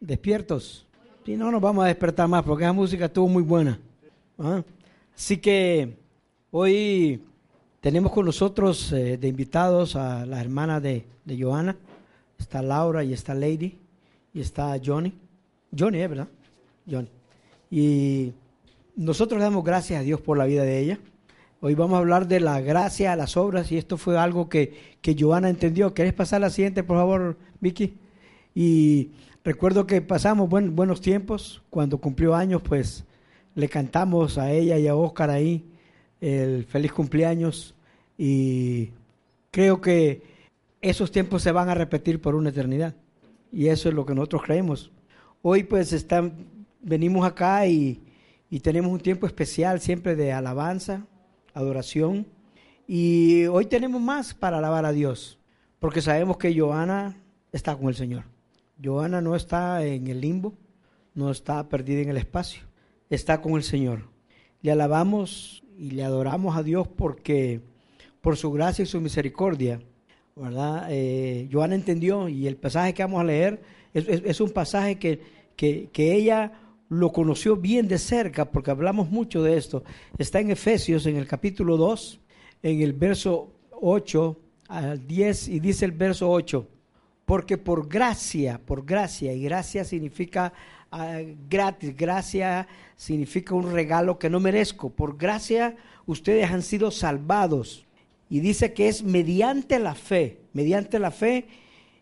Despiertos. Si no, nos vamos a despertar más porque la música estuvo muy buena. ¿ah? Así que hoy tenemos con nosotros eh, de invitados a las hermanas de, de Joana. Está Laura y está Lady y está Johnny. Johnny, ¿eh? ¿verdad? Johnny. Y nosotros le damos gracias a Dios por la vida de ella. Hoy vamos a hablar de la gracia a las obras y esto fue algo que, que Joana entendió. ¿Querés pasar la siguiente, por favor, Vicky? Y recuerdo que pasamos buen- buenos tiempos. Cuando cumplió años, pues le cantamos a ella y a Oscar ahí el feliz cumpleaños y creo que esos tiempos se van a repetir por una eternidad y eso es lo que nosotros creemos. Hoy pues están, venimos acá y, y tenemos un tiempo especial siempre de alabanza, adoración y hoy tenemos más para alabar a Dios porque sabemos que Joana está con el Señor. Joana no está en el limbo, no está perdida en el espacio, está con el Señor. Le alabamos y le adoramos a Dios porque por su gracia y su misericordia, ¿verdad? Eh, Joana entendió y el pasaje que vamos a leer es, un pasaje que, que, que ella lo conoció bien de cerca porque hablamos mucho de esto. Está en Efesios, en el capítulo 2, en el verso 8 al 10 y dice el verso 8. Porque por gracia, por gracia, y gracia significa ah, gratis, gracia significa un regalo que no merezco. Por gracia ustedes han sido salvados. Y dice que es mediante la fe, mediante la fe.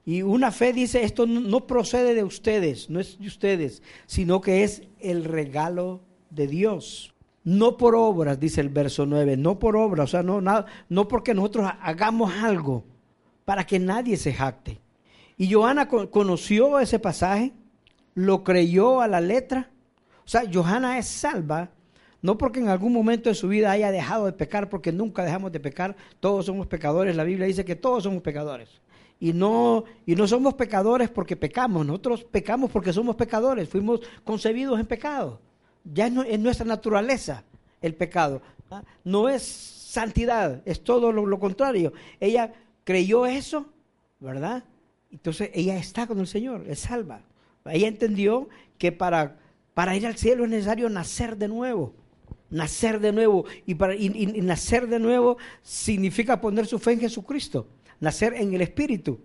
Y una fe dice, esto no- no procede de ustedes, no es de ustedes, sino que es el regalo de Dios. No por obras, dice el verso 9, no por obras, o sea, no, nada, no porque nosotros hagamos algo para que nadie se jacte. Y Johanna co- conoció ese pasaje, lo creyó a la letra. O sea, Johanna es salva, no porque en algún momento de su vida haya dejado de pecar, porque nunca dejamos de pecar, todos somos pecadores, la Biblia dice que todos somos pecadores. Y no, y no somos pecadores porque pecamos, nosotros pecamos porque somos pecadores, fuimos concebidos en pecado. Ya es, nu- es nuestra naturaleza el pecado. No es santidad, es todo lo contrario. Ella creyó eso, ¿verdad? Entonces ella está con el Señor, es salva. Ella entendió que para, para ir al cielo es necesario nacer de nuevo. Nacer de nuevo. Y, para, nacer de nuevo significa poner su fe en Jesucristo. Nacer en el Espíritu.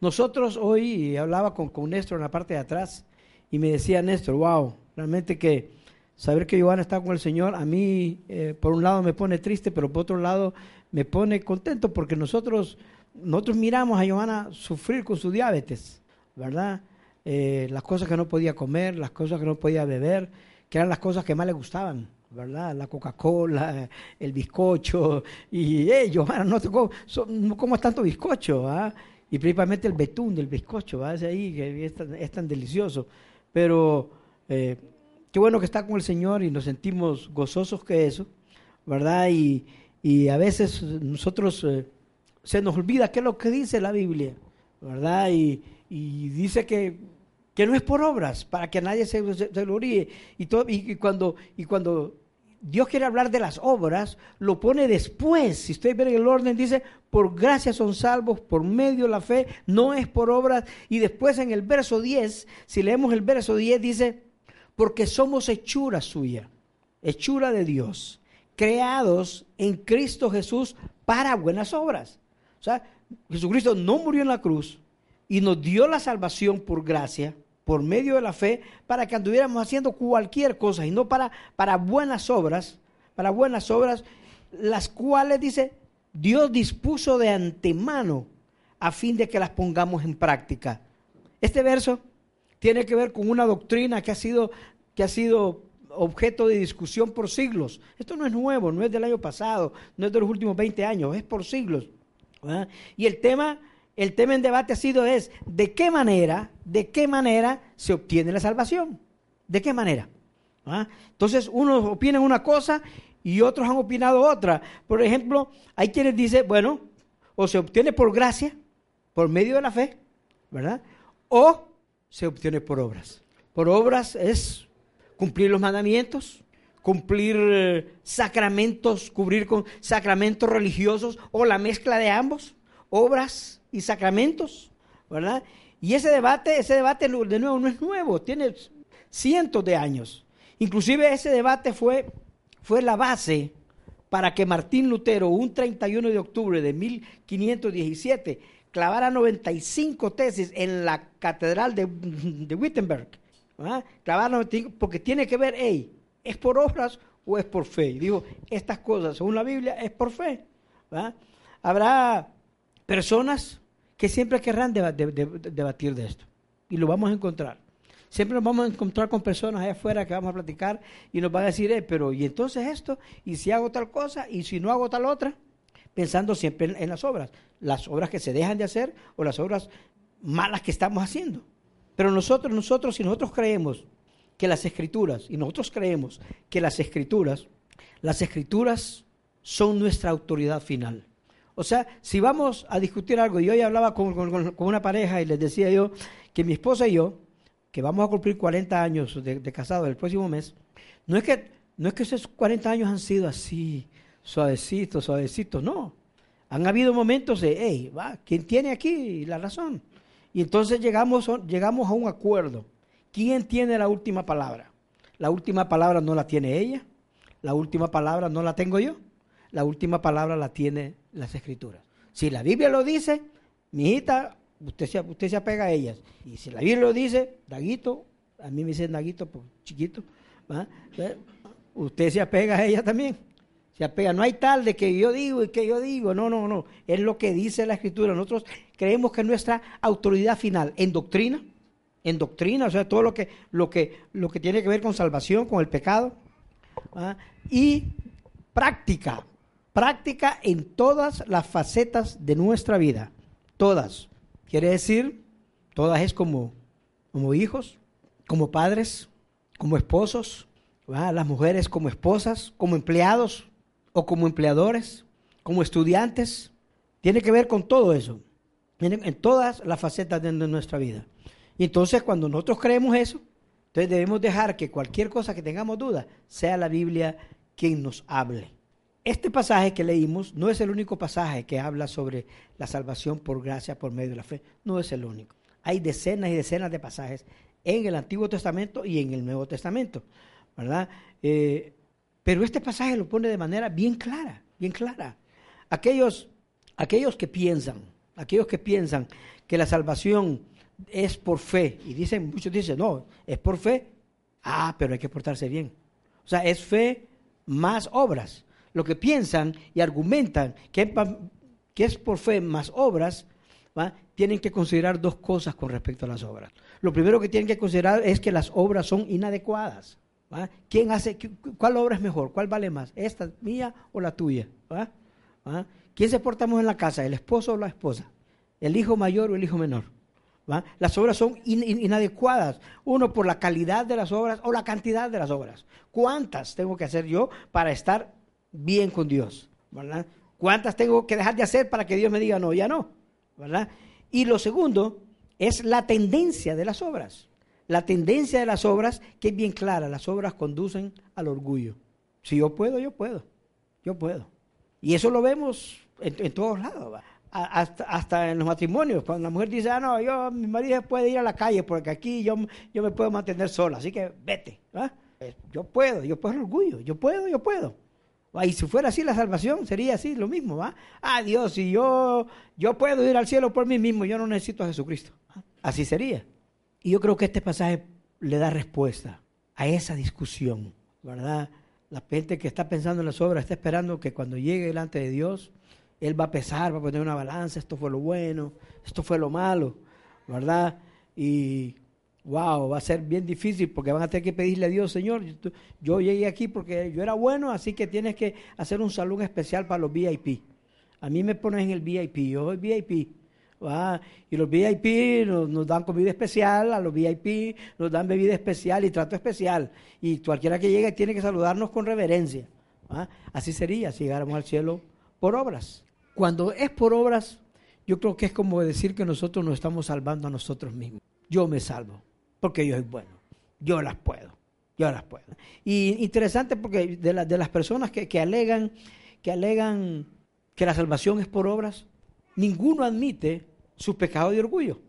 Nosotros hoy, hablaba con, con Néstor en la parte de atrás, y me decía Néstor, wow, realmente que saber que Giovanna está con el Señor, a mí eh, por un lado me pone triste, pero por otro lado me pone contento porque nosotros, nosotros miramos a Giovanna sufrir con su diabetes, ¿verdad? Eh, las cosas que no podía comer, las cosas que no podía beber, que eran las cosas que más le gustaban, ¿verdad? La Coca-Cola, el bizcocho, y, hey, Giovanna, no, te no comas tanto bizcocho, ¿ah? Y principalmente el betún del bizcocho, ¿va? Ese ahí que es tan, es tan delicioso. Pero eh, qué bueno que está con el Señor y nos sentimos gozosos que eso, ¿verdad? Y, y a veces nosotros eh, se nos olvida qué es lo que dice la Biblia, ¿verdad? Y, y dice que, que no es por obras, para que nadie se, se, gloríe. Y, todo, y, y cuando, y cuando Dios quiere hablar de las obras, lo pone después. Si ustedes ven el orden, dice, por gracia son salvos, por medio de la fe, no es por obras. Y después en el verso 10, si leemos el verso 10, dice, porque somos hechura suya, hechura de Dios, creados en Cristo Jesús para buenas obras. O sea, Jesucristo no murió en la cruz y nos dio la salvación por gracia, por medio de la fe, para que anduviéramos haciendo cualquier cosa y no para, para buenas obras, para buenas obras, las cuales, dice, Dios dispuso de antemano a fin de que las pongamos en práctica. Este verso tiene que ver con una doctrina que ha sido, que ha sido objeto de discusión por siglos. Esto no es nuevo, no es del año pasado, no es de los últimos 20 años, es por siglos. Y el tema, el tema en debate ha sido es de qué manera de qué manera se obtiene la salvación. ¿De qué manera? ¿Ah? Entonces, unos opinan una cosa y otros han opinado otra. Por ejemplo, hay quienes dicen, bueno, o se obtiene por gracia, por medio de la fe, ¿verdad? O se obtiene por obras. Por obras es cumplir los mandamientos, cumplir eh, sacramentos, cubrir con sacramentos religiosos o la mezcla de ambos, obras y sacramentos, ¿verdad? Y ese debate, ese debate de nuevo no es nuevo, tiene cientos de años. Inclusive ese debate fue, fue la base para que Martín Lutero, un 31 de octubre de 1517, clavara 95 tesis en la catedral de, de Wittenberg. ¿ah? porque tiene que ver, hey, ¿es por obras o es por fe? Y digo, estas cosas, según la Biblia, es por fe. Habrá personas que siempre querrán debatir de esto. Y lo vamos a encontrar. Siempre nos vamos a encontrar con personas allá afuera que vamos a platicar y nos van a decir, eh, pero ¿y entonces esto? ¿Y si hago tal cosa? ¿Y si no hago tal otra? Pensando siempre en, las obras. Las obras que se dejan de hacer o las obras malas que estamos haciendo. Pero nosotros, nosotros, si nosotros creemos que las escrituras, y nosotros creemos que las escrituras, las escrituras son nuestra autoridad final. O sea, si vamos a discutir algo, y hoy hablaba con, una pareja y les decía yo que mi esposa y yo, que vamos a cumplir 40 años de, de casado el próximo mes, no es que no es que esos 40 años han sido así, suavecitos, suavecitos, no. Han habido momentos de, hey, va, ¿quién tiene aquí la razón? Y entonces llegamos, llegamos a un acuerdo. ¿Quién tiene la última palabra? La última palabra no la tiene ella, la última palabra no la tengo yo, la última palabra la tiene las escrituras. Si la Biblia lo dice, mi hijita, usted se, usted se apega a ellas. Y si la Biblia lo dice, Daguito, a mí me dicen Daguito, pues chiquito, usted se apega a ella también. Se apega. No hay tal de que yo digo y que yo digo. No, no, no. Es lo que dice la Escritura. Nosotros creemos que nuestra autoridad final en doctrina, en doctrina, o sea, todo lo que, lo que, lo que tiene que ver con salvación, con el pecado, y práctica, práctica en todas las facetas de nuestra vida. Todas. Quiere decir, todas es como, como hijos, como padres, como esposos, las mujeres como esposas, como empleados o como empleadores, como estudiantes. Tiene que ver con todo eso, en todas las facetas de nuestra vida. Y entonces cuando nosotros creemos eso, entonces debemos dejar que cualquier cosa que tengamos duda sea la Biblia quien nos hable. Este pasaje que leímos no es el único pasaje que habla sobre la salvación por gracia por medio de la fe. No es el único. Hay decenas y decenas de pasajes en el Antiguo Testamento y en el Nuevo Testamento, ¿verdad? Eh, pero este pasaje lo pone de manera bien clara, bien clara. Aquellos, aquellos que piensan, aquellos que piensan que la salvación es por fe, y dicen, muchos dicen, no, es por fe, ah, pero hay que portarse bien. O sea, es fe más obras lo que piensan y argumentan que, es por fe más obras, tienen que considerar dos cosas con respecto a las obras. Lo primero que tienen que considerar es que las obras son inadecuadas. ¿Quién hace, ¿Cuál obra es mejor? ¿Cuál vale más? ¿Esta mía o la tuya? ¿Quién se porta en la casa? ¿El esposo o la esposa? ¿El hijo mayor o el hijo menor? Las obras son inadecuadas. Uno por la calidad de las obras o la cantidad de las obras. ¿Cuántas tengo que hacer yo para estar bien con Dios. ¿Cuántas tengo que dejar de hacer para que Dios me diga no, ya no. Y lo segundo es la tendencia de las obras. La tendencia de las obras, que es bien clara, las obras conducen al orgullo. Si yo puedo, yo puedo, yo puedo. Y eso lo vemos en, todos lados, hasta, en los matrimonios, cuando la mujer dice, ah, no, yo, mi marido puede ir a la calle porque aquí yo, yo me puedo mantener sola, así que vete, eh, Yo puedo, yo puedo orgullo, yo puedo, yo puedo. Y si fuera así la salvación, sería así lo mismo, ¿va? Ah, Dios, si yo, yo puedo ir al cielo por mí mismo, yo no necesito a Jesucristo. Así sería. Y yo creo que este pasaje le da respuesta a esa discusión, ¿verdad? La gente que está pensando en las obras está esperando que cuando llegue delante de Dios, Él va a pesar, va a poner una balanza, esto fue lo bueno, esto fue lo malo, ¿verdad? Y wow, va a ser bien difícil porque van a tener que pedirle a Dios, Señor, yo, llegué aquí porque yo era bueno, así que tienes que hacer un salón especial para los VIP. A mí me pones en el VIP, yo soy VIP. Y los VIP nos, dan comida especial, a los VIP nos dan bebida especial y trato especial. Y cualquiera que llegue tiene que saludarnos con reverencia. Así sería si llegáramos al cielo por obras. Cuando es por obras, yo creo que es como decir que nosotros nos estamos salvando a nosotros mismos. Yo me salvo, porque yo soy bueno. Yo las puedo. Yo las puedo. Y interesante porque de, de las personas que, que, alegan, que alegan que la salvación es por obras, ninguno admite su pecado de orgullo.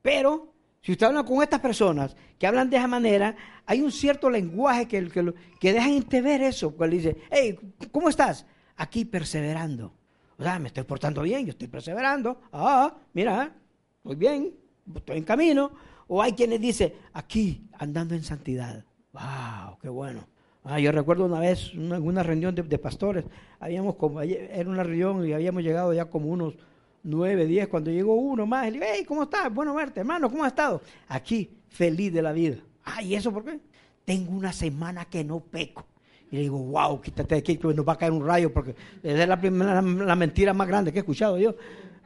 Pero si usted habla con estas personas que hablan de esa manera, hay un cierto lenguaje que, que, que dejan entrever eso. Cuando dice, hey, ¿cómo estás? Aquí perseverando. O sea, me estoy portando bien, yo estoy perseverando. Ah, mira, muy bien, estoy en camino. O hay quienes dicen, aquí, andando en santidad. ¡Wow! ¡Qué bueno! Ah, yo recuerdo una vez, en una, reunión de, pastores, habíamos como, era una reunión y habíamos llegado ya como unos nueve, diez, cuando llegó uno más, le hey, ¿cómo estás? Bueno verte, hermano, ¿cómo has estado? Aquí, feliz de la vida. Ah, ¿y eso por qué? Tengo una semana que no peco. Y le digo, wow, quítate de aquí, que nos va a caer un rayo, porque es la, primera, la mentira más grande que he escuchado yo.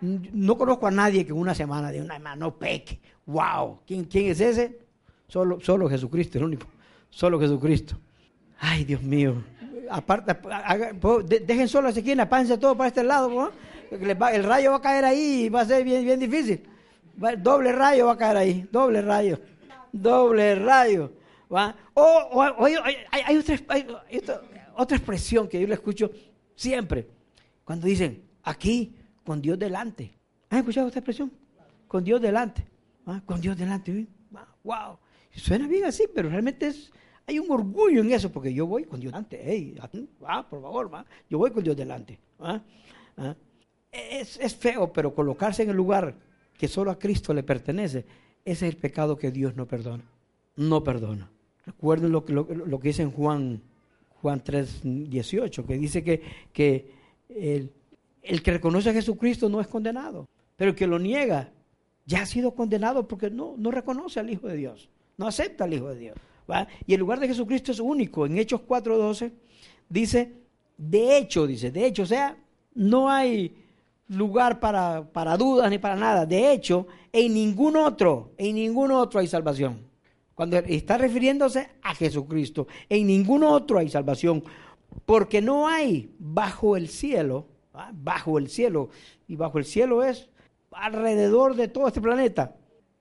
No conozco a nadie que una semana de una semana no peque. Wow. ¿Quién, quién es ese? Solo, solo Jesucristo, el único. Solo Jesucristo. Ay, Dios mío. Aparte, dejen solo a esa esquina, pásense todo para este lado. El rayo va a caer ahí y va a ser bien, bien difícil. Doble rayo va a caer ahí. Doble rayo. Doble rayo. O, hay, otra, otra expresión que yo le escucho siempre. Cuando dicen, aquí con Dios delante. ¿Han escuchado esta expresión? Con Dios delante. Con Dios delante. ¡Wow! Suena bien así, pero realmente es, hay un orgullo en eso, porque yo voy con Dios delante. Hey, ah, por favor, yo voy con Dios delante. ¿Ah? Es, es, feo, pero colocarse en el lugar que solo a Cristo le pertenece, ese es el pecado que Dios no perdona. No perdona. Recuerden lo, lo, lo que dice en Juan, Juan 3, 18, que dice que, que el, el que reconoce a Jesucristo no es condenado, pero el que lo niega ya ha sido condenado porque no, no reconoce al Hijo de Dios, no acepta al Hijo de Dios. Y el lugar de Jesucristo es único. En Hechos 4.12 dice, de hecho, dice, de hecho, o sea, no hay lugar para, para dudas ni para nada. De hecho, en ningún otro, en ningún otro hay salvación. Cuando está refiriéndose a Jesucristo, en ningún otro hay salvación, porque no hay bajo el cielo ¿ah? bajo el cielo. Y bajo el cielo es alrededor de todo este planeta.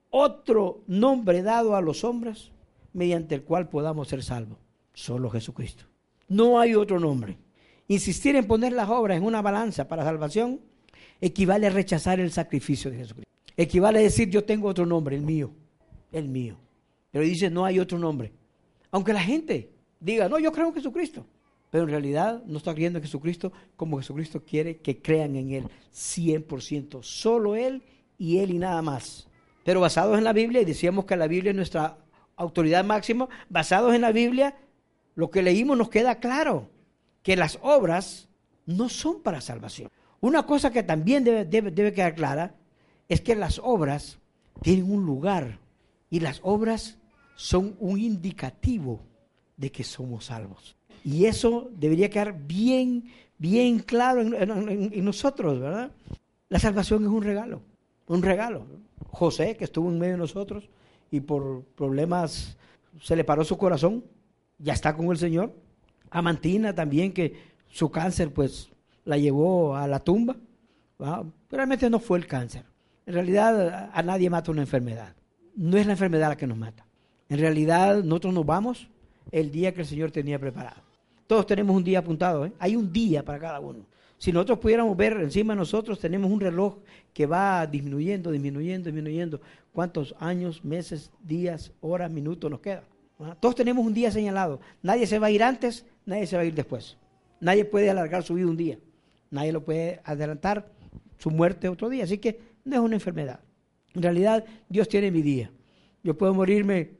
Otro nombre dado a los hombres mediante el cual podamos ser salvos. Solo Jesucristo. No hay otro nombre. Insistir en poner las obras en una balanza para salvación equivale a rechazar el sacrificio de Jesucristo. Equivale a decir yo tengo otro nombre, el mío, el mío. Pero dice no hay otro nombre. Aunque la gente diga, no, yo creo en Jesucristo pero en realidad no está creyendo en Jesucristo como Jesucristo quiere que crean en Él 100%, solo Él y Él y nada más. Pero basados en la Biblia, y decíamos que la Biblia es nuestra autoridad máxima, basados en la Biblia, lo que leímos nos queda claro, que las obras no son para salvación. Una cosa que también debe, debe quedar clara es que las obras tienen un lugar y las obras son un indicativo de que somos salvos. Y eso debería quedar bien, bien claro en, nosotros, ¿verdad? La salvación es un regalo, un regalo. José, que estuvo en medio de nosotros y por problemas se le paró su corazón, ya está con el Señor. Amantina también, que su cáncer pues la llevó a la tumba. Realmente no fue el cáncer. En realidad a nadie mata una enfermedad. No es la enfermedad la que nos mata. En realidad nosotros nos vamos el día que el Señor tenía preparado. Todos tenemos un día apuntado, ¿eh? hay un día para cada uno. Si nosotros pudiéramos ver encima de nosotros, tenemos un reloj que va disminuyendo, disminuyendo, disminuyendo. ¿Cuántos años, meses, días, horas, minutos nos quedan? ¿Ah? Todos tenemos un día señalado. Nadie se va a ir antes, nadie se va a ir después. Nadie puede alargar su vida un día. Nadie lo puede adelantar su muerte otro día. Así que no es una enfermedad. En realidad, Dios tiene mi día. Yo puedo morirme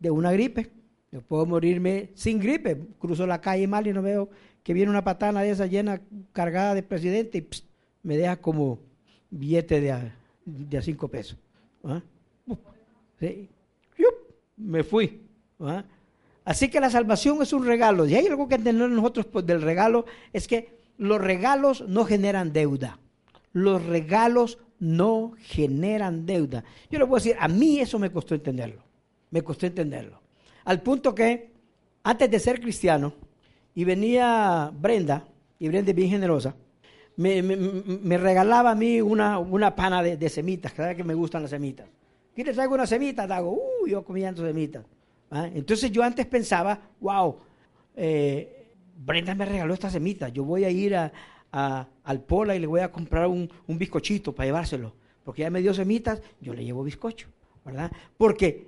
de una gripe, yo puedo morirme sin gripe. Cruzo la calle mal y no veo que viene una patana de esa llena cargada de presidente y me deja como billete de a, cinco pesos. ¿Ah? Me fui. ¿Ah? Así que la salvación es un regalo. Y hay algo que entender nosotros pues, del regalo, es que los regalos no generan deuda. Los regalos no generan deuda. Yo le puedo decir, a mí eso me costó entenderlo. Me costó entenderlo. Al punto que, antes de ser cristiano, y venía Brenda, y Brenda es bien generosa, me, regalaba a mí una, una pana de, semitas, vez que me gustan las semitas. ¿Quieres traigo una semita? Hago, uh, yo comiendo semitas. Entonces yo antes pensaba, wow, eh, Brenda me regaló esta semita, yo voy a ir a, al Pola y le voy a comprar un, un bizcochito para llevárselo, porque ella me dio semitas, yo le llevo bizcocho, ¿verdad? Porque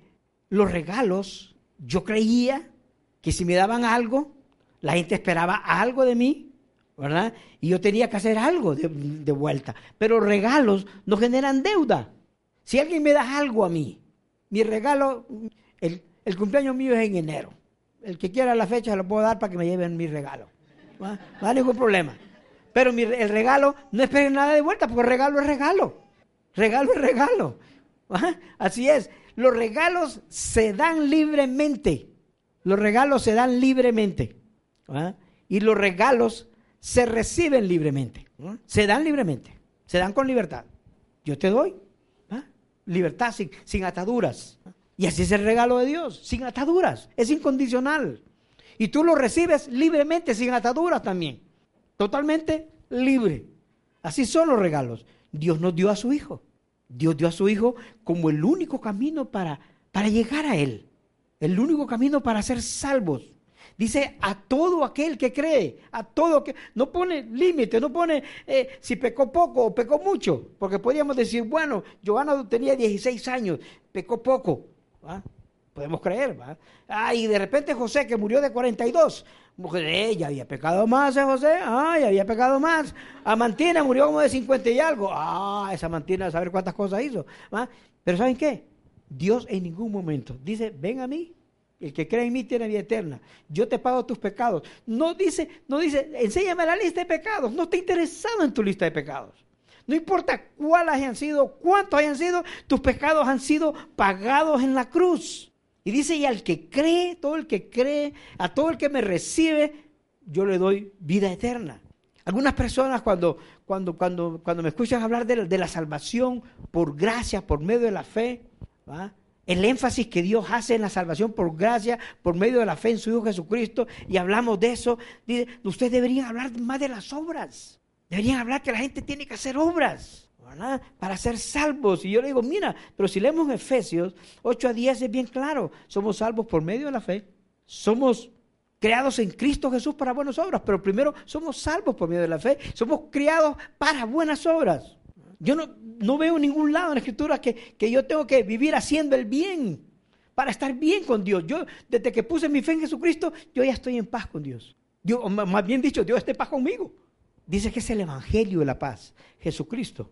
los regalos, yo creía que si me daban algo, la gente esperaba algo de mí, ¿verdad? Y yo tenía que hacer algo de, vuelta. Pero regalos no generan deuda. Si alguien me da algo a mí, mi regalo, el, cumpleaños mío es en enero. El que quiera la fecha lo puedo dar para que me lleven mi regalo. No, hay ningún problema. Pero el regalo, no esperen nada de vuelta, porque regalo es regalo. Regalo es regalo. Así es. Los regalos se dan libremente. Los regalos se dan libremente. Y los regalos se reciben libremente. Se dan libremente. Se dan con libertad. Yo te doy. Libertad sin, sin ataduras. Y así es el regalo de Dios, sin ataduras. Es incondicional. Y tú lo recibes libremente, sin ataduras también. Totalmente libre. Así son los regalos. Dios nos dio a su Hijo. Dios dio a su Hijo como el único camino para, para llegar a Él. El único camino para ser salvos. Dice a todo aquel que cree, a todo que no pone límite, no pone eh, si pecó poco o pecó mucho, porque podríamos decir, bueno, Joana tenía 16 años, pecó poco. Podemos creer. Ah, y de repente José, que murió de 42, mujer, ya había pecado más, ¿eh, José? Ah, ya había pecado más. Amantina murió como de 50 y algo. Ah, esa Amantina, a saber cuántas cosas hizo. Pero ¿saben qué? Dios en ningún momento dice, ven a mí. El que cree en mí tiene vida eterna. Yo te pago tus pecados. No dice, no dice, enséñame la lista de pecados. No está interesado en tu lista de pecados. No importa cuáles hayan sido, cuántos hayan sido, tus pecados han sido pagados en la cruz. Y dice, y al que cree, todo el que cree, a todo el que me recibe, yo le doy vida eterna. Algunas personas cuando, cuando, cuando, cuando me escuchan hablar de, la salvación por gracia, por medio de la fe, el énfasis que Dios hace en la salvación por gracia, por medio de la fe en su Hijo Jesucristo, y hablamos de eso, dice, ustedes deberían hablar más de las obras. Deberían hablar que la gente tiene que hacer obras. Para ser salvos. Y yo le digo, mira, pero si leemos Efesios 8 a 10 es bien claro. Somos salvos por medio de la fe. Somos creados en Cristo Jesús para buenas obras. Pero primero somos salvos por medio de la fe. Somos criados para buenas obras. Yo no, no veo ningún lado en la Escritura que, que yo tengo que vivir haciendo el bien para estar bien con Dios. Yo, desde que puse mi fe en Jesucristo, yo ya estoy en paz con Dios. Dios más bien dicho, Dios está en paz conmigo. Dice que es el Evangelio de la paz, Jesucristo.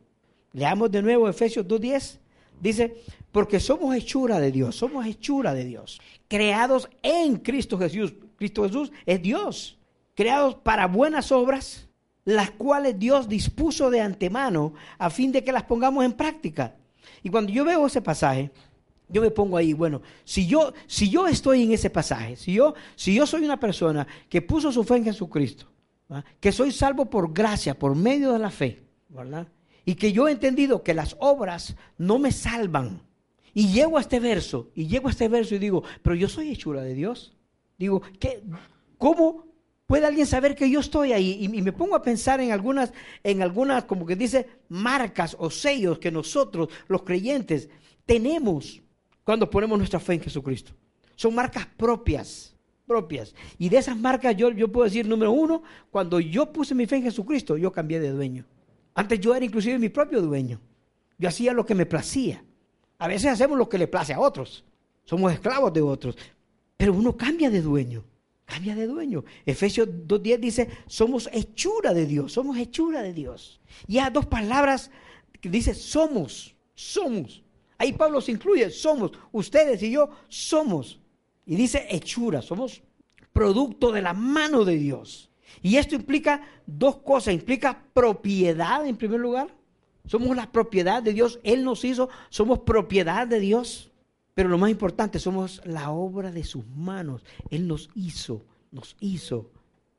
Leamos de nuevo Efesios 2.10. Dice, porque somos hechura de Dios, somos hechura de Dios, creados en Cristo Jesús. Cristo Jesús es Dios, creados para buenas obras, las cuales Dios dispuso de antemano a fin de que las pongamos en práctica. Y cuando yo veo ese pasaje, yo me pongo ahí, bueno, si yo, si yo estoy en ese pasaje, si yo, si yo soy una persona que puso su fe en Jesucristo, que soy salvo por gracia, por medio de la fe, ¿verdad? Y que yo he entendido que las obras no me salvan. Y llego a este verso, y llego a este verso y digo, pero yo soy hechura de Dios. Digo, ¿qué, ¿cómo puede alguien saber que yo estoy ahí? Y, me pongo a pensar en algunas, en algunas, como que dice, marcas o sellos que nosotros, los creyentes, tenemos cuando ponemos nuestra fe en Jesucristo. Son marcas propias, propias. Y de esas marcas yo, yo puedo decir, número uno, cuando yo puse mi fe en Jesucristo, yo cambié de dueño. Antes yo era inclusive mi propio dueño. Yo hacía lo que me placía. A veces hacemos lo que le place a otros. Somos esclavos de otros. Pero uno cambia de dueño. Cambia de dueño. Efesios 2.10 dice, somos hechura de Dios. Somos hechura de Dios. Y hay dos palabras que dice, somos. Somos. Ahí Pablo se incluye. Somos. Ustedes y yo somos. Y dice hechura. Somos producto de la mano de Dios. Y esto implica dos cosas. Implica propiedad en primer lugar. Somos la propiedad de Dios. Él nos hizo. Somos propiedad de Dios. Pero lo más importante, somos la obra de sus manos. Él nos hizo, nos hizo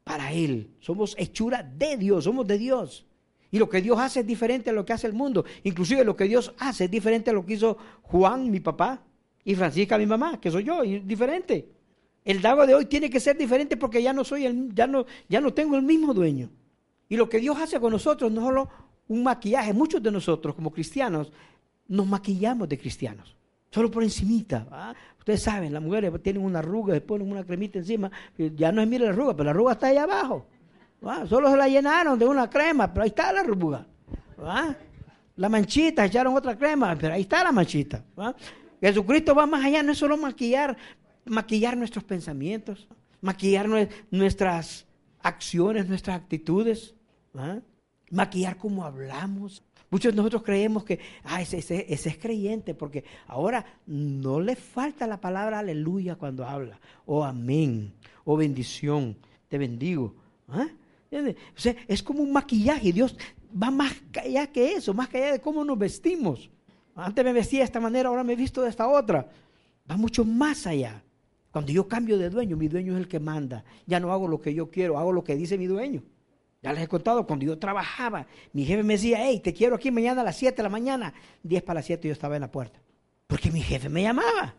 para Él. Somos hechura de Dios, somos de Dios. Y lo que Dios hace es diferente a lo que hace el mundo. Inclusive lo que Dios hace es diferente a lo que hizo Juan, mi papá, y Francisca, mi mamá, que soy yo, y diferente. El Dago de hoy tiene que ser diferente porque ya no soy el, ya no, ya no tengo el mismo dueño. Y lo que Dios hace con nosotros no es solo un maquillaje. Muchos de nosotros, como cristianos, nos maquillamos de cristianos. Solo por encimita. Ustedes saben, las mujeres tienen una arruga, se ponen una cremita encima. Ya no es mira la arruga, pero la arruga está ahí abajo. Solo se la llenaron de una crema, pero ahí está la arruga. La manchita, echaron otra crema, pero ahí está la manchita. Jesucristo va más allá, no es solo maquillar, maquillar nuestros pensamientos, maquillar nuestras acciones, nuestras actitudes, maquillar cómo hablamos. Muchos de nosotros creemos que ah, ese, es creyente porque ahora no le falta la palabra aleluya cuando habla, o amén, o bendición, te bendigo. O sea, es como un maquillaje. Dios va más allá que eso, más allá de cómo nos vestimos. Antes me vestía de esta manera, ahora me he visto de esta otra. Va mucho más allá. Cuando yo cambio de dueño, mi dueño es el que manda. Ya no hago lo que yo quiero, hago lo que dice mi dueño. Ya les he contado, cuando yo trabajaba, mi jefe me decía, hey, te quiero aquí mañana a las 7 de la mañana. 10 para las 7 yo estaba en la puerta. Porque mi jefe me llamaba.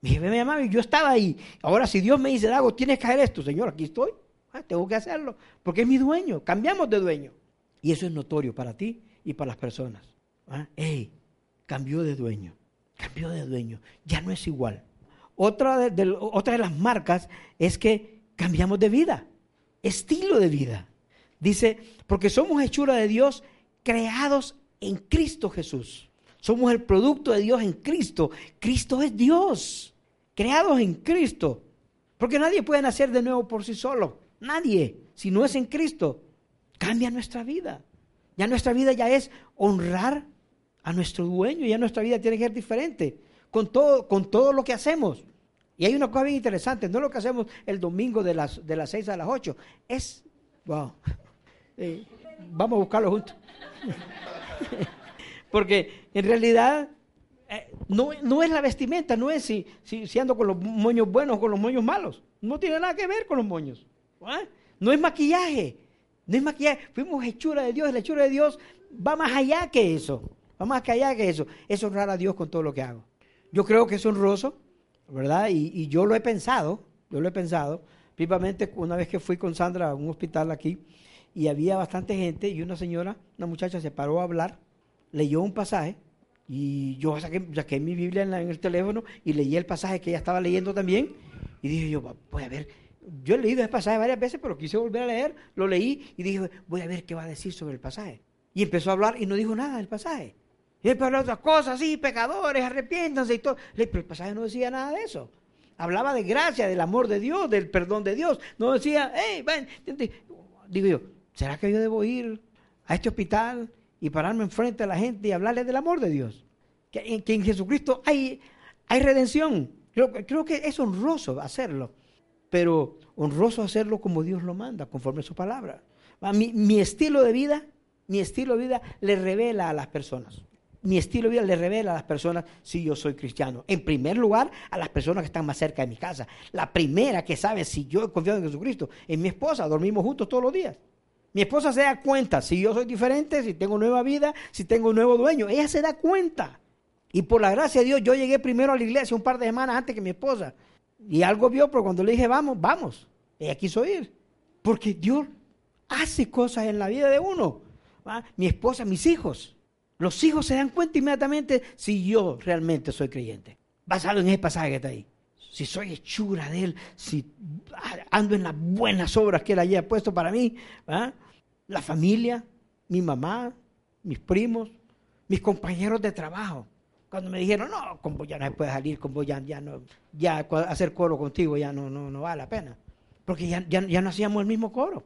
Mi jefe me llamaba y yo estaba ahí. Ahora, si Dios me dice, Dago, tienes que hacer esto, Señor, aquí estoy. Ah, tengo que hacerlo. Porque es mi dueño. Cambiamos de dueño. Y eso es notorio para ti y para las personas. ¿Ah? Hey, cambió de dueño. Cambió de dueño. Ya no es igual. Otra de, las marcas es que cambiamos de vida, estilo de vida. Dice, porque somos hechura de Dios creados en Cristo Jesús. Somos el producto de Dios en Cristo. Cristo es Dios, creados en Cristo. Porque nadie puede nacer de nuevo por sí solo. Nadie. Si no es en Cristo, cambia nuestra vida. Ya nuestra vida ya es honrar a nuestro dueño. Ya nuestra vida tiene que ser diferente con todo, con todo lo que hacemos. Y hay una cosa bien interesante, no es lo que hacemos el domingo de las, de las 6 a las 8, es, wow, vamos a buscarlo juntos. Porque en realidad eh, no, no, es la vestimenta, no es si, si, ando con los moños buenos o con los moños malos. No tiene nada que ver con los moños. No es maquillaje, no es maquillaje. Fuimos hechura de Dios, la hechura de Dios va más allá que eso. Va más allá que eso. Es honrar a Dios con todo lo que hago. Yo creo que es honroso, ¿verdad? Y, yo lo he pensado, yo lo he pensado. Vivamente, una vez que fui con Sandra a un hospital aquí y había bastante gente y una señora, una muchacha se paró a hablar, leyó un pasaje y yo saqué, saqué mi Biblia en, el teléfono y leí el pasaje que ella estaba leyendo también y dije yo, voy a ver, yo he leído ese pasaje varias veces, pero quise volver a leer, lo leí y dije, voy a ver qué va a decir sobre el pasaje. Y empezó a hablar y no dijo nada del pasaje. Y él para otras cosas, sí, pecadores, arrepiéntanse y todo. Pero el pasaje no decía nada de eso. Hablaba de gracia, del amor de Dios, del perdón de Dios. No decía, hey, ven. Digo yo, ¿será que yo debo ir a este hospital y pararme enfrente a la gente y hablarles del amor de Dios? Que, en Jesucristo hay, hay redención. Creo, creo que es honroso hacerlo, pero honroso hacerlo como Dios lo manda, conforme a su palabra. Mi, mi estilo de vida, mi estilo de vida le revela a las personas mi estilo de vida le revela a las personas si yo soy cristiano. En primer lugar, a las personas que están más cerca de mi casa. La primera que sabe si yo he confiado en Jesucristo es mi esposa. Dormimos juntos todos los días. Mi esposa se da cuenta si yo soy diferente, si tengo nueva vida, si tengo un nuevo dueño. Ella se da cuenta. Y por la gracia de Dios, yo llegué primero a la iglesia un par de semanas antes que mi esposa. Y algo vio, pero cuando le dije, vamos, vamos, ella quiso ir. Porque Dios hace cosas en la vida de uno. Mi esposa, mis hijos. Los hijos se dan cuenta inmediatamente si yo realmente soy creyente. Basado en ese pasaje que está ahí. Si soy hechura de Él, si ando en las buenas obras que Él haya puesto para mí. La familia, mi mamá, mis primos, mis compañeros de trabajo. Cuando me dijeron, no, con vos ya no se puede salir, con vos ya, no, ya hacer coro contigo ya no, no, no vale la pena. Porque ya, ya no hacíamos el mismo coro.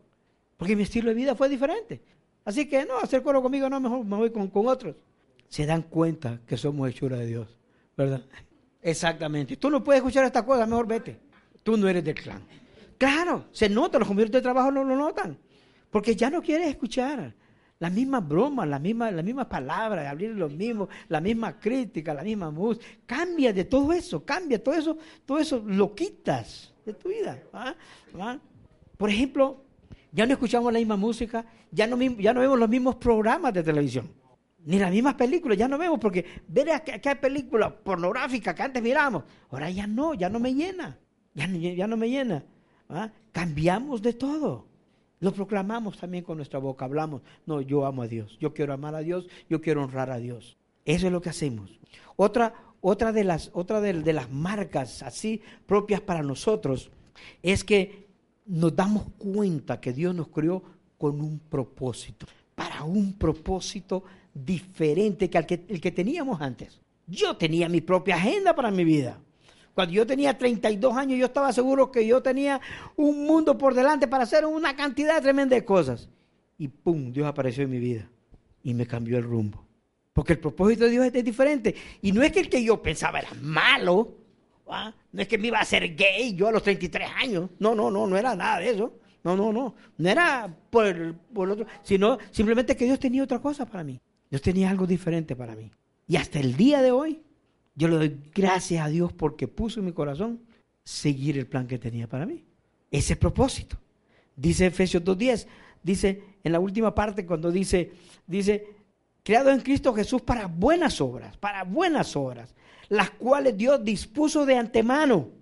Porque mi estilo de vida fue diferente. Así que no, hacer coro conmigo no, mejor me voy con, otros. Se dan cuenta que somos hechura de Dios, ¿verdad? Exactamente. Tú no puedes escuchar esta cosa, mejor vete. Tú no eres del clan. Claro, se nota, los compañeros de trabajo no lo notan. Porque ya no quieres escuchar las mismas bromas, las mismas, las mismas palabras, abrir lo mismo, la misma crítica, la misma música. Cambia de todo eso, cambia todo eso, todo eso lo quitas de tu vida. ¿ah? ¿Ah? Por ejemplo, Ya no escuchamos la misma música, ya no, ya no vemos los mismos programas de televisión, ni las mismas películas, ya no vemos, porque ver aquella película pornográfica que antes mirábamos, ahora ya no, ya no me llena, ya, no me llena. ¿ah? Cambiamos de todo. Lo proclamamos también con nuestra boca, hablamos, no, yo amo a Dios, yo quiero amar a Dios, yo quiero honrar a Dios. Eso es lo que hacemos. Otra, otra, de, las, otra de, las marcas así propias para nosotros es que nos damos cuenta que Dios nos creó con un propósito, para un propósito diferente que, al que el que teníamos antes. Yo tenía mi propia agenda para mi vida. Cuando yo tenía 32 años, yo estaba seguro que yo tenía un mundo por delante para hacer una cantidad tremenda de cosas. Y pum, Dios apareció en mi vida y me cambió el rumbo. Porque el propósito de Dios es diferente. Y no es que el que yo pensaba era malo. ¿Ah? No es que me iba a hacer gay yo a los 33 años. No, no, no, no era nada de eso. No, no, no. No era por, por otro, sino simplemente que Dios tenía otra cosa para mí. Dios tenía algo diferente para mí. Y hasta el día de hoy, yo le doy gracias a Dios porque puso en mi corazón seguir el plan que tenía para mí. Ese propósito. Dice Efesios 2.10, dice en la última parte cuando dice, dice, creado en Cristo Jesús para buenas obras, para buenas obras, las cuales Dios dispuso de antemano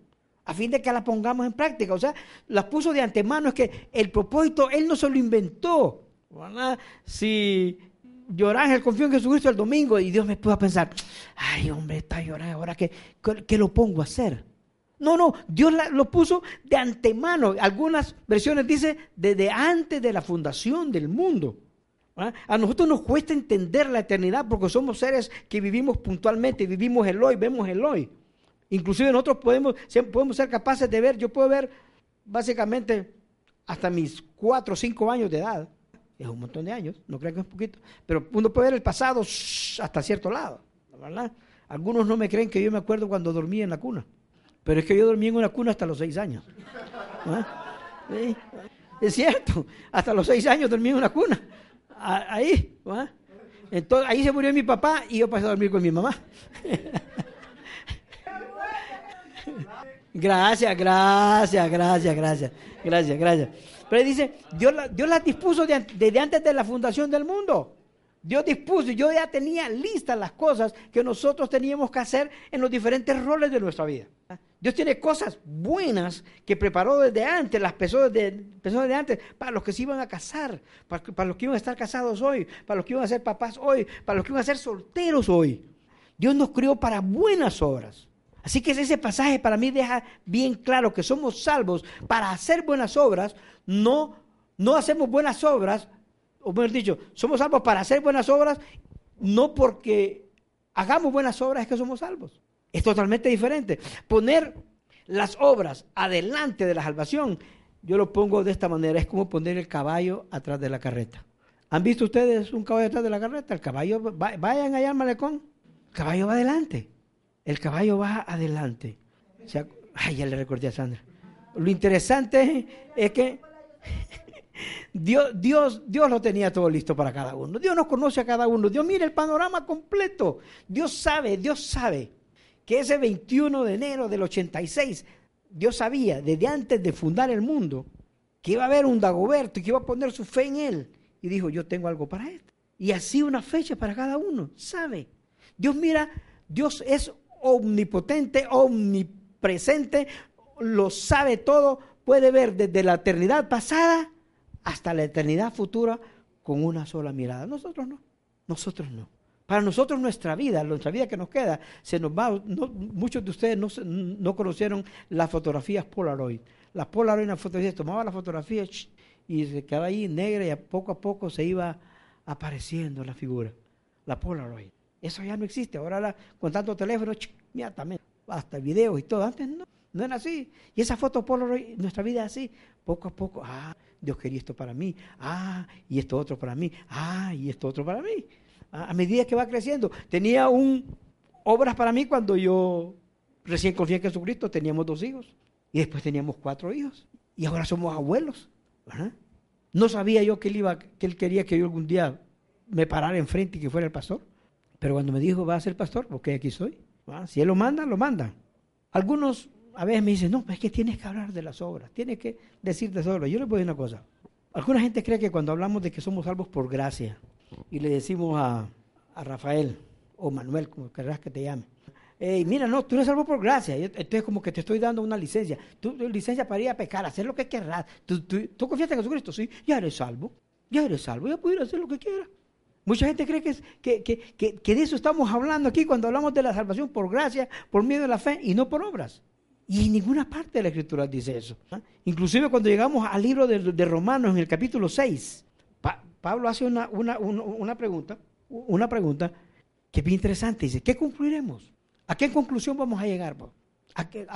a fin de que las pongamos en práctica. O sea, las puso de antemano, es que el propósito Él no se lo inventó. Si yo Ángel confío en Jesucristo el domingo y Dios me pueda pensar, ay hombre, está llorando, ahora que, que, lo pongo a hacer. No, no, Dios lo puso de antemano. Algunas versiones dice desde antes de la fundación del mundo. ¿Ah? A nosotros nos cuesta entender la eternidad porque somos seres que vivimos puntualmente, vivimos el hoy, vemos el hoy. Inclusive nosotros podemos, podemos ser capaces de ver, yo puedo ver básicamente hasta mis cuatro o cinco años de edad es un montón de años, no creo que es poquito, pero uno puede ver el pasado hasta cierto lado. Algunos no me creen que yo me acuerdo cuando dormía en la cuna, pero es que yo dormí en una cuna hasta los seis años. Es cierto, hasta los seis años dormí en una cuna, ahí, Entonces, ahí se murió mi papá y yo pasé a dormir con mi mamá. gracias, gracias, gracias, gracias, gracias, gracias. Pero dice, Dios, Dios las dispuso desde antes de la fundación del mundo. Dios dispuso, yo ya tenía listas las cosas que nosotros teníamos que hacer en los diferentes roles de nuestra vida. Dios tiene cosas buenas que preparó desde antes, las personas de, antes, para los que se iban a casar, para, para, los que iban a estar casados hoy, para los que iban a ser papás hoy, para los que iban a ser solteros hoy. Dios nos crió para buenas obras. Así que ese pasaje para mí deja bien claro que somos salvos para hacer buenas obras, no, no hacemos buenas obras, o mejor dicho, somos salvos para hacer buenas obras, no porque hagamos buenas obras es que somos salvos. Es totalmente diferente. Poner las obras adelante de la salvación, yo lo pongo de esta manera, es como poner el caballo atrás de la carreta. ¿Han visto ustedes un caballo atrás de la carreta? El caballo, vayan allá al malecón, el caballo va adelante. El caballo va adelante. ay, ya le recordé a Sandra. Lo interesante es que Dios, Dios, Dios lo tenía todo listo para cada uno. Dios nos conoce a cada uno. Dios mira el panorama completo. Dios sabe, Dios sabe que ese 21 de enero del 86, Dios sabía desde antes de fundar el mundo que iba a haber un Dagoberto y que iba a poner su fe en él. Y dijo, yo tengo algo para él. Y así una fecha para cada uno. Sabe. Dios mira, Dios es omnipotente, omnipresente, lo sabe todo, puede ver desde la eternidad pasada hasta la eternidad futura con una sola mirada. Nosotros no, nosotros no. Para nosotros nuestra vida, nuestra vida que nos queda, se nos va. muchos de ustedes no, no, conocieron las fotografías Polaroid. Las Polaroid, las fotografías, tomaba la fotografía y se quedaba ahí negra y poco a poco se iba apareciendo la figura. La Polaroid. Eso ya no existe. Ahora con tanto teléfono, mira, también, hasta videos y todo. Antes no, no era así. Y esa foto Polaroid, nuestra vida es así. Poco a poco, ah, Dios quería esto para mí. Ah, y esto otro para mí. Ah, y esto otro para mí. A medida que va creciendo. Tenía un obras para mí cuando yo recién confié en Jesucristo. Teníamos dos hijos. Y después teníamos cuatro hijos. Y ahora somos abuelos. No sabía yo que él, iba, que él quería que yo algún día me parara enfrente y que fuera el pastor. Pero cuando me dijo, va a ser pastor, porque aquí estoy. Si él lo manda, lo manda. Algunos a veces me dicen, no, es que tienes que hablar de las obras, tienes que decir de obras. Yo les voy a decir una cosa. Alguna gente cree que cuando hablamos de que somos salvos por gracia y le decimos a, a Rafael o Manuel, como querrás que te llame, mira, no, tú eres salvo por gracia. Entonces, como que te estoy dando una licencia. Tú, licencia para ir a pecar, hacer lo que querrás. ¿Tú, tú, confías en Jesucristo? Sí, ya eres salvo. Ya eres salvo, ya puedes hacer lo que quieras. Mucha gente cree que, que, que, que, de eso estamos hablando aquí cuando hablamos de la salvación por gracia, por medio de la fe y no por obras. Y en ninguna parte de la Escritura dice eso. Inclusive cuando llegamos al libro de, Romanos en el capítulo 6, Pablo hace una, una, una, pregunta, una pregunta que es bien interesante. Dice, ¿qué concluiremos? ¿A qué conclusión vamos a llegar? ¿A qué,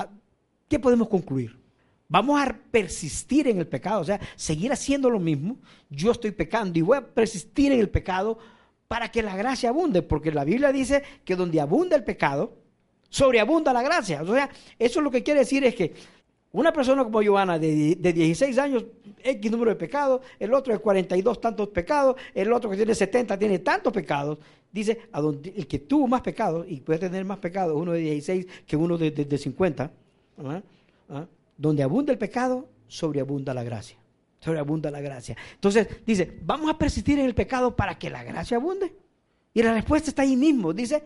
qué podemos concluir? Vamos a persistir en el pecado, o sea, seguir haciendo lo mismo. Yo estoy pecando y voy a persistir en el pecado para que la gracia abunde, porque la Biblia dice que donde abunda el pecado, sobreabunda la gracia. O sea, eso lo que quiere decir es que una persona como Joana de, de 16 años, X número de pecados, el otro de 42 tantos pecados, el otro que tiene 70 tiene tantos pecados, dice, el que tuvo más pecados y puede tener más pecados, uno de 16 que uno de, de, 50, ¿ah? ¿Ah? donde abunda el pecado, sobreabunda la gracia. Sobreabunda la gracia. Entonces dice, vamos a persistir en el pecado para que la gracia abunde. Y la respuesta está ahí mismo. Dice,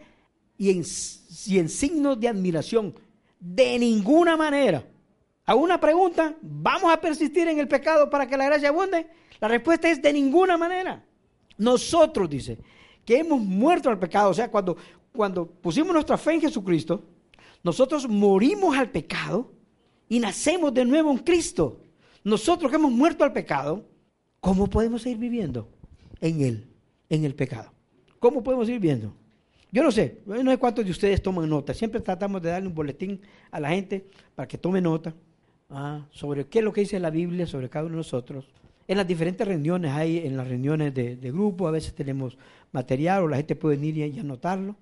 y en, y en signos de admiración, de ninguna manera. A una pregunta, ¿vamos a persistir en el pecado para que la gracia abunde? La respuesta es de ninguna manera. Nosotros, dice, que hemos muerto al pecado, o sea, cuando, cuando pusimos nuestra fe en Jesucristo, nosotros morimos al pecado y nacemos de nuevo en Cristo. Nosotros que hemos muerto al pecado, ¿cómo podemos seguir viviendo en Él, en el pecado? ¿Cómo podemos seguir viviendo? Yo no sé, no sé cuántos de ustedes toman nota. Siempre tratamos de darle un boletín a la gente para que tome nota ah, sobre qué es lo que dice la Biblia sobre cada uno de nosotros. En las diferentes reuniones, hay en las reuniones de, grupo, a veces tenemos material o la gente puede venir y, anotarlo.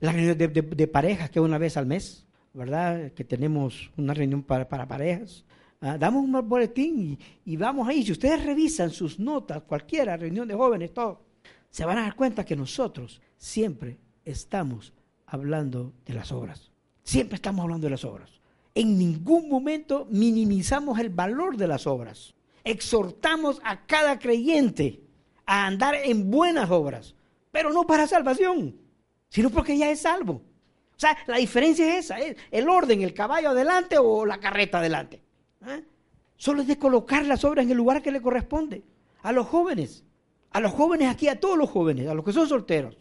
Las reuniones de, de parejas, que una vez al mes. ¿verdad? Que tenemos una reunión para, parejas. Ah, damos un boletín y, vamos ahí. Si ustedes revisan sus notas, cualquiera, reunión de jóvenes, todo, se van a dar cuenta que nosotros siempre estamos hablando de las obras. Siempre estamos hablando de las obras. En ningún momento minimizamos el valor de las obras. Exhortamos a cada creyente a andar en buenas obras, pero no para salvación, sino porque ya es salvo. O sea, la diferencia es esa, es el orden, el caballo adelante o la carreta adelante. ¿eh? Solo es de colocar las obras en el lugar que le corresponde. A los jóvenes, a los jóvenes aquí, a todos los jóvenes, a los que son solteros.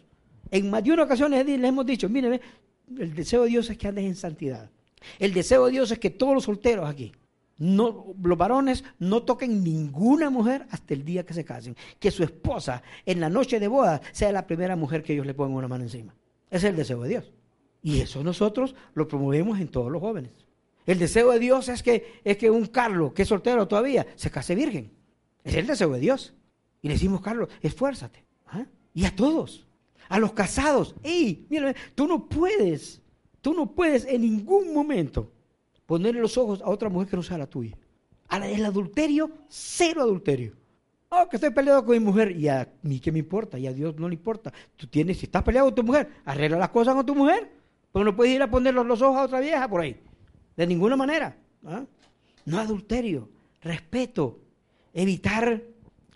En una ocasión les hemos dicho, miren, el deseo de Dios es que andes en santidad. El deseo de Dios es que todos los solteros aquí, no, los varones no toquen ninguna mujer hasta el día que se casen. Que su esposa en la noche de boda sea la primera mujer que ellos le pongan una mano encima. Ese es el deseo de Dios. Y eso nosotros lo promovemos en todos los jóvenes. El deseo de Dios es que, es que un Carlos, que es soltero todavía, se case virgen. Es el deseo de Dios. Y le decimos, Carlos, esfuérzate. ¿ah? Y a todos, a los casados, ¡ey! Mira, tú no puedes, tú no puedes en ningún momento ponerle los ojos a otra mujer que no sea la tuya. A el adulterio, cero adulterio. Oh, que estoy peleado con mi mujer. Y a mí qué me importa, y a Dios no le importa. Tú tienes, si estás peleado con tu mujer, arregla las cosas con tu mujer. Porque no puedes ir a poner los, ojos a otra vieja por ahí. De ninguna manera. ¿ah? No adulterio, respeto, evitar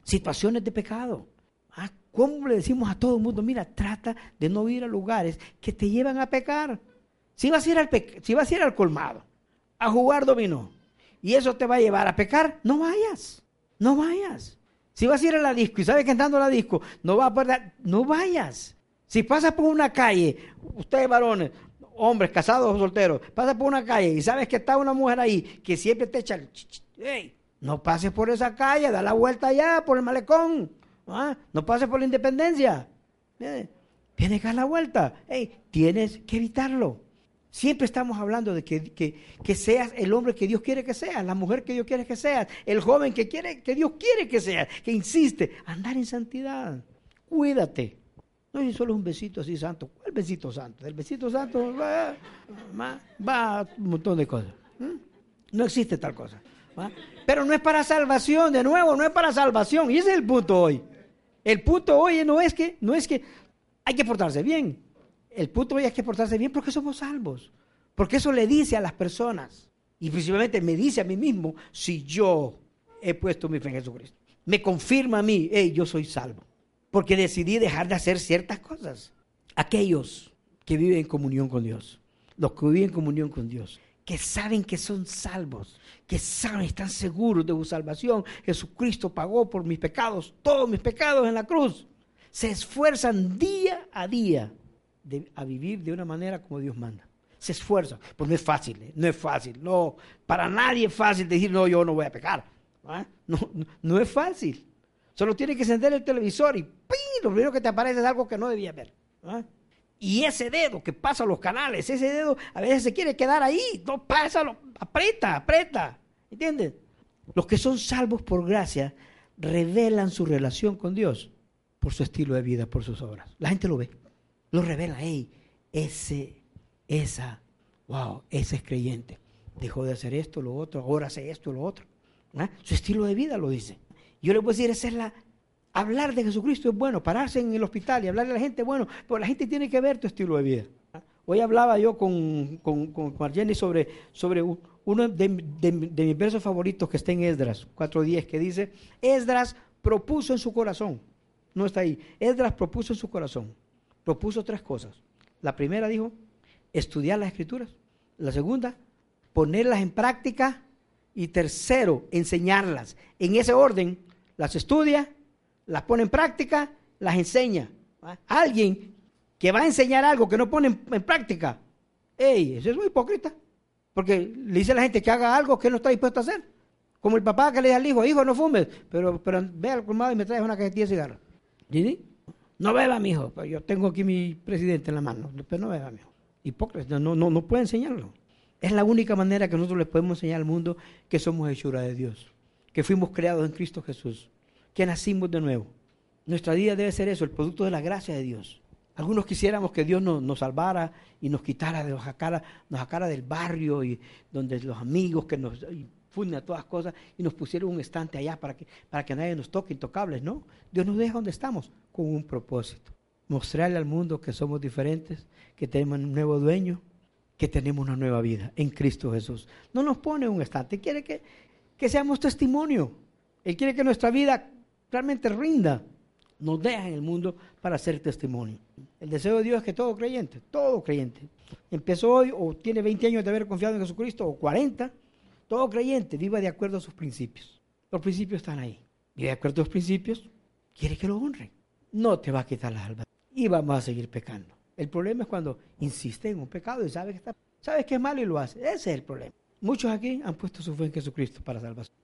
situaciones de pecado. ¿Ah? ¿Cómo le decimos a todo el mundo? Mira, trata de no ir a lugares que te llevan a pecar. Si vas a ir al, si vas a ir al colmado, a jugar dominó, y eso te va a llevar a pecar, no vayas. No vayas. Si vas a ir a la disco y sabes que entrando a la disco no va a poder, no vayas. Si pasas por una calle, ustedes varones, hombres casados o solteros, pasa por una calle y sabes que está una mujer ahí que siempre te echa el... no pases por esa calle, da la vuelta allá por el malecón. ¿ah? No pases por la independencia. Tienes que dar la vuelta. tienes que evitarlo. Siempre estamos hablando de que, que, seas el hombre que Dios quiere que seas, la mujer que Dios quiere que seas, el joven que, quiere, que Dios quiere que seas, que insiste. Andar en santidad. Cuídate. No, solo un besito así santo. ¿Cuál besito santo? El besito santo va, va, un montón de cosas. No existe tal cosa. Pero no es para salvación, de nuevo, no es para salvación. Y ese es el punto hoy. El punto hoy no es que, no es que hay que portarse bien. El punto hoy es que portarse bien porque somos salvos. Porque eso le dice a las personas. Y principalmente me dice a mí mismo si yo he puesto mi fe en Jesucristo. me confirma a mí, hey, yo soy salvo. Porque decidí dejar de hacer ciertas cosas. Aquellos que viven en comunión con Dios, los que viven en comunión con Dios, que saben que son salvos, que saben, están seguros de su salvación. Jesucristo pagó por mis pecados, todos mis pecados en la cruz. Se esfuerzan día a día a vivir de una manera como Dios manda. Se esfuerzan. Pues no es fácil, ¿eh? no es fácil. No, para nadie es fácil decir, no, yo no voy a pecar. No, no, es fácil. Solo tiene que encender el televisor y lo primero que te aparece es algo que no debía ver. Y ese dedo que pasa los canales, ese dedo a veces se quiere quedar ahí, no pasa, aprieta, aprieta. ¿Entiendes? Los que son salvos por gracia revelan su relación con Dios por su estilo de vida, por sus obras. La gente lo ve, lo revela, hey, ese, esa, wow, ese es creyente. Dejó de hacer esto, lo otro, ahora hace esto, lo otro. ¿Ah? Su estilo de vida lo dice. Yo le puedo decir, esa es la, Hablar de Jesucristo es bueno, pararse en el hospital y hablarle a la gente bueno, pero la gente tiene que ver tu estilo de vida. Hoy hablaba yo con, con, con sobre, sobre uno de, mis versos favoritos que está en Esdras 4.10, que dice, Esdras propuso en su corazón, no está ahí, Esdras propuso en su corazón, propuso tres cosas. La primera dijo, estudiar las escrituras. La segunda, ponerlas en práctica. Y tercero, enseñarlas. En ese orden, las estudia, las pone en práctica, las enseña. Alguien que va a enseñar algo que no pone en, práctica, ¡ey! Eso es muy hipócrita. Porque le dice a la gente que haga algo que no está dispuesto a hacer. Como el papá que le dice al hijo, hijo, no fumes, pero, pero ve al colmado y me traes una cajetilla de cigarros. ¿Sí? No beba, mi hijo. Pues yo tengo aquí mi presidente en la mano. Pero no beba, mi hijo. Hipócrita, no, no, no puede enseñarlo. Es la única manera que nosotros le podemos enseñar al mundo que somos hechura de Dios, que fuimos creados en Cristo Jesús que nacimos de nuevo. Nuestra vida debe ser eso, el producto de la gracia de Dios. Algunos quisiéramos que Dios nos, salvara y nos quitara, nos sacara, nos sacara del barrio y donde los amigos que nos funden a todas cosas y nos pusieron un estante allá para que, para que nadie nos toque intocables. No, Dios nos deja donde estamos con un propósito. Mostrarle al mundo que somos diferentes, que tenemos un nuevo dueño, que tenemos una nueva vida en Cristo Jesús. No nos pone un estante, quiere que, que seamos testimonio. Él quiere que nuestra vida realmente rinda, nos deja en el mundo para hacer testimonio. El deseo de Dios es que todo creyente, todo creyente, empezó hoy o tiene 20 años de haber confiado en Jesucristo o 40, todo creyente viva de acuerdo a sus principios. Los principios están ahí. Y de acuerdo a los principios, quiere que lo honren. No te va a quitar la alma. Y vamos a seguir pecando. El problema es cuando insiste en un pecado y sabe que está, sabes que es malo y lo hace. Ese es el problema. Muchos aquí han puesto su fe en Jesucristo para salvación.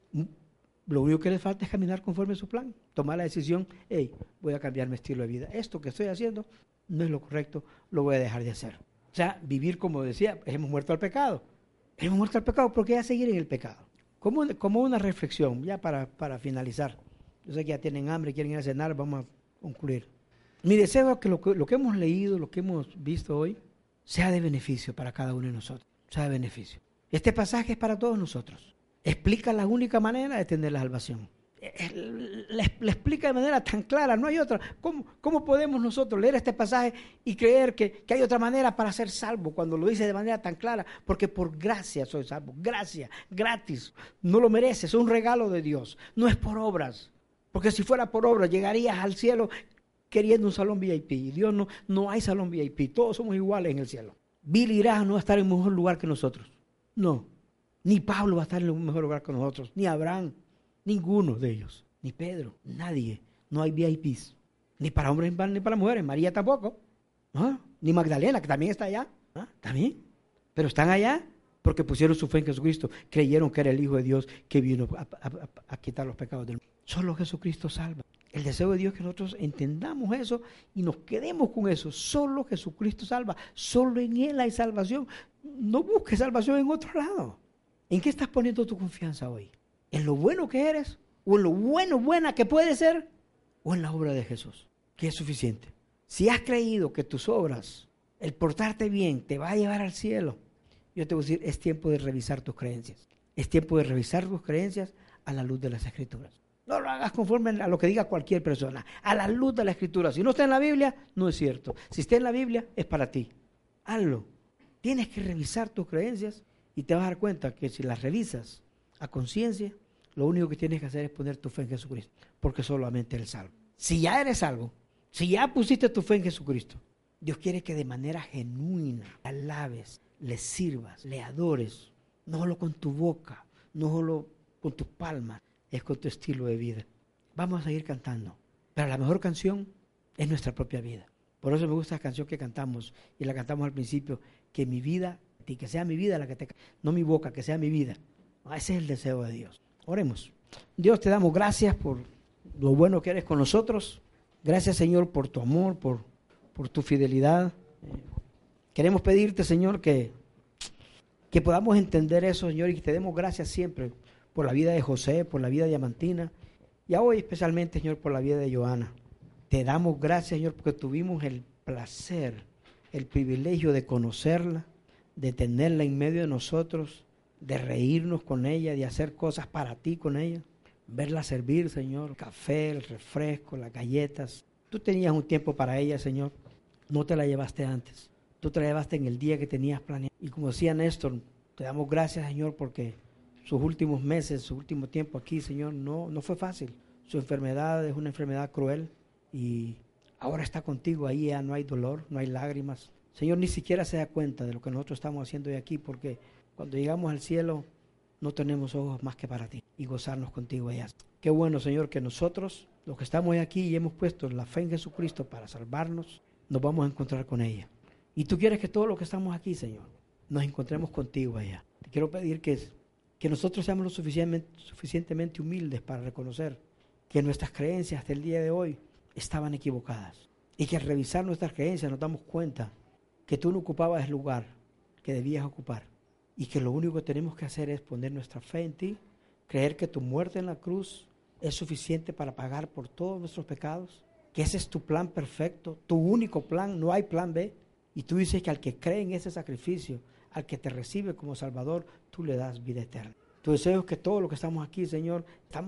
Lo único que le falta es caminar conforme a su plan, tomar la decisión, hey, voy a cambiar mi estilo de vida. Esto que estoy haciendo no es lo correcto, lo voy a dejar de hacer. O sea, vivir como decía, hemos muerto al pecado. Hemos muerto al pecado, ¿por qué a seguir en el pecado? Como, como una reflexión, ya para, para finalizar. Yo sé que ya tienen hambre, quieren ir a cenar, vamos a concluir. Mi deseo es que lo, que que hemos leído, lo que hemos visto hoy, sea de beneficio para cada uno de nosotros, sea de beneficio. Este pasaje es para todos nosotros explica la única manera de tener la salvación. Le, explica de manera tan clara, no hay otra. ¿Cómo, podemos nosotros leer este pasaje y creer que, hay otra manera para ser salvo cuando lo dice de manera tan clara? Porque por gracia soy salvo, gracia, gratis, no lo mereces, es un regalo de Dios, no es por obras. Porque si fuera por obras llegarías al cielo queriendo un salón VIP. Y Dios no, no hay salón VIP, todos somos iguales en el cielo. Billy Graham no va a estar en mejor lugar que nosotros. No, ni Pablo va a estar en un mejor lugar que nosotros, ni Abraham, ninguno de ellos, ni Pedro, nadie. No hay VIPs, ni para hombres ni para mujeres, María tampoco, ni Magdalena, que también está allá, también. Pero están allá porque pusieron su fe en Jesucristo, creyeron que era el Hijo de Dios que vino a, quitar los pecados del mundo. Solo Jesucristo salva. El deseo de Dios es que nosotros entendamos eso y nos quedemos con eso. Solo Jesucristo salva. Solo en Él hay salvación. No busques salvación en otro lado. ¿En qué estás poniendo tu confianza hoy? ¿En lo bueno que eres? ¿O en lo bueno, buena que puede ser? ¿O en la obra de Jesús? Que es suficiente. Si has creído que tus obras, el portarte bien, te va a llevar al cielo, yo te voy a decir, es tiempo de revisar tus creencias. Es tiempo de revisar tus creencias a la luz de las escrituras. No lo hagas conforme a lo que diga cualquier persona, a la luz de la escritura. Si no está en la Biblia, no es cierto. Si está en la Biblia, es para ti. Hazlo. Tienes que revisar tus creencias y te vas a dar cuenta que si las revisas a conciencia, Lo único que tienes que hacer es poner tu fe en Jesucristo, porque solamente Él salvo. Si ya eres salvo, si ya pusiste tu fe en Jesucristo, Dios quiere que de manera genuina alabes, le sirvas, le adores, no solo con tu boca, no solo con tus palmas, es con tu estilo de vida. Vamos a seguir cantando, pero la mejor canción es nuestra propia vida. Por eso me gusta la canción que cantamos y la cantamos al principio, que mi vida, y que sea mi vida la que te, no mi boca, que sea mi vida. Ese es el deseo de Dios. Oremos. Dios te damos gracias por lo bueno que eres con nosotros. Gracias Señor por tu amor, por, por tu fidelidad. Queremos pedirte Señor que, que podamos entender eso Señor y que te demos gracias siempre por la vida de José, por la vida de Amantina y hoy especialmente Señor por la vida de Joana. Te damos gracias, Señor, porque tuvimos el placer, el privilegio de conocerla, de tenerla en medio de nosotros, de reírnos con ella, de hacer cosas para ti con ella, verla servir, Señor, el café, el refresco, las galletas. Tú tenías un tiempo para ella, Señor, no te la llevaste antes, tú te la llevaste en el día que tenías planeado. Y como decía Néstor, te damos gracias, Señor, porque sus últimos meses, su último tiempo aquí, Señor, no, no fue fácil. Su enfermedad es una enfermedad cruel y ahora está contigo, ahí ya no hay dolor, no hay lágrimas. Señor ni siquiera se da cuenta de lo que nosotros estamos haciendo hoy aquí, porque cuando llegamos al cielo no tenemos ojos más que para ti y gozarnos contigo allá. Qué bueno, Señor, que nosotros, los que estamos hoy aquí y hemos puesto la fe en Jesucristo para salvarnos, nos vamos a encontrar con ella. Y tú quieres que todos los que estamos aquí, Señor, nos encontremos contigo allá. Te quiero pedir que, que nosotros seamos lo suficientemente, humildes para reconocer que nuestras creencias hasta el día de hoy estaban equivocadas. Y que al revisar nuestras creencias nos damos cuenta que tú no ocupabas el lugar que debías ocupar. Y que lo único que tenemos que hacer es poner nuestra fe en ti, creer que tu muerte en la cruz es suficiente para pagar por todos nuestros pecados, que ese es tu plan perfecto, tu único plan, no hay plan B. Y tú dices que al que cree en ese sacrificio, al que te recibe como Salvador, tú le das vida eterna. Tu deseo es que todos los que estamos aquí, Señor,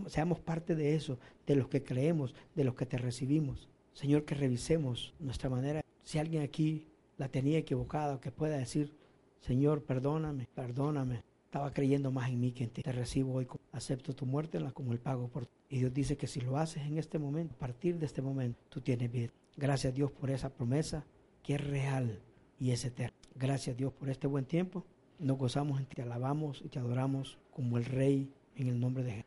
seamos parte de eso, de los que creemos, de los que te recibimos. Señor, que revisemos nuestra manera. Si alguien aquí la tenía equivocada, que pueda decir, Señor, perdóname, perdóname. Estaba creyendo más en mí que en ti. Te recibo hoy, acepto tu muerte como el pago por ti. Y Dios dice que si lo haces en este momento, a partir de este momento, tú tienes vida. Gracias Dios por esa promesa que es real y es eterna. Gracias Dios por este buen tiempo nos gozamos ti, te alabamos y te adoramos como el Rey en el nombre de Jesús.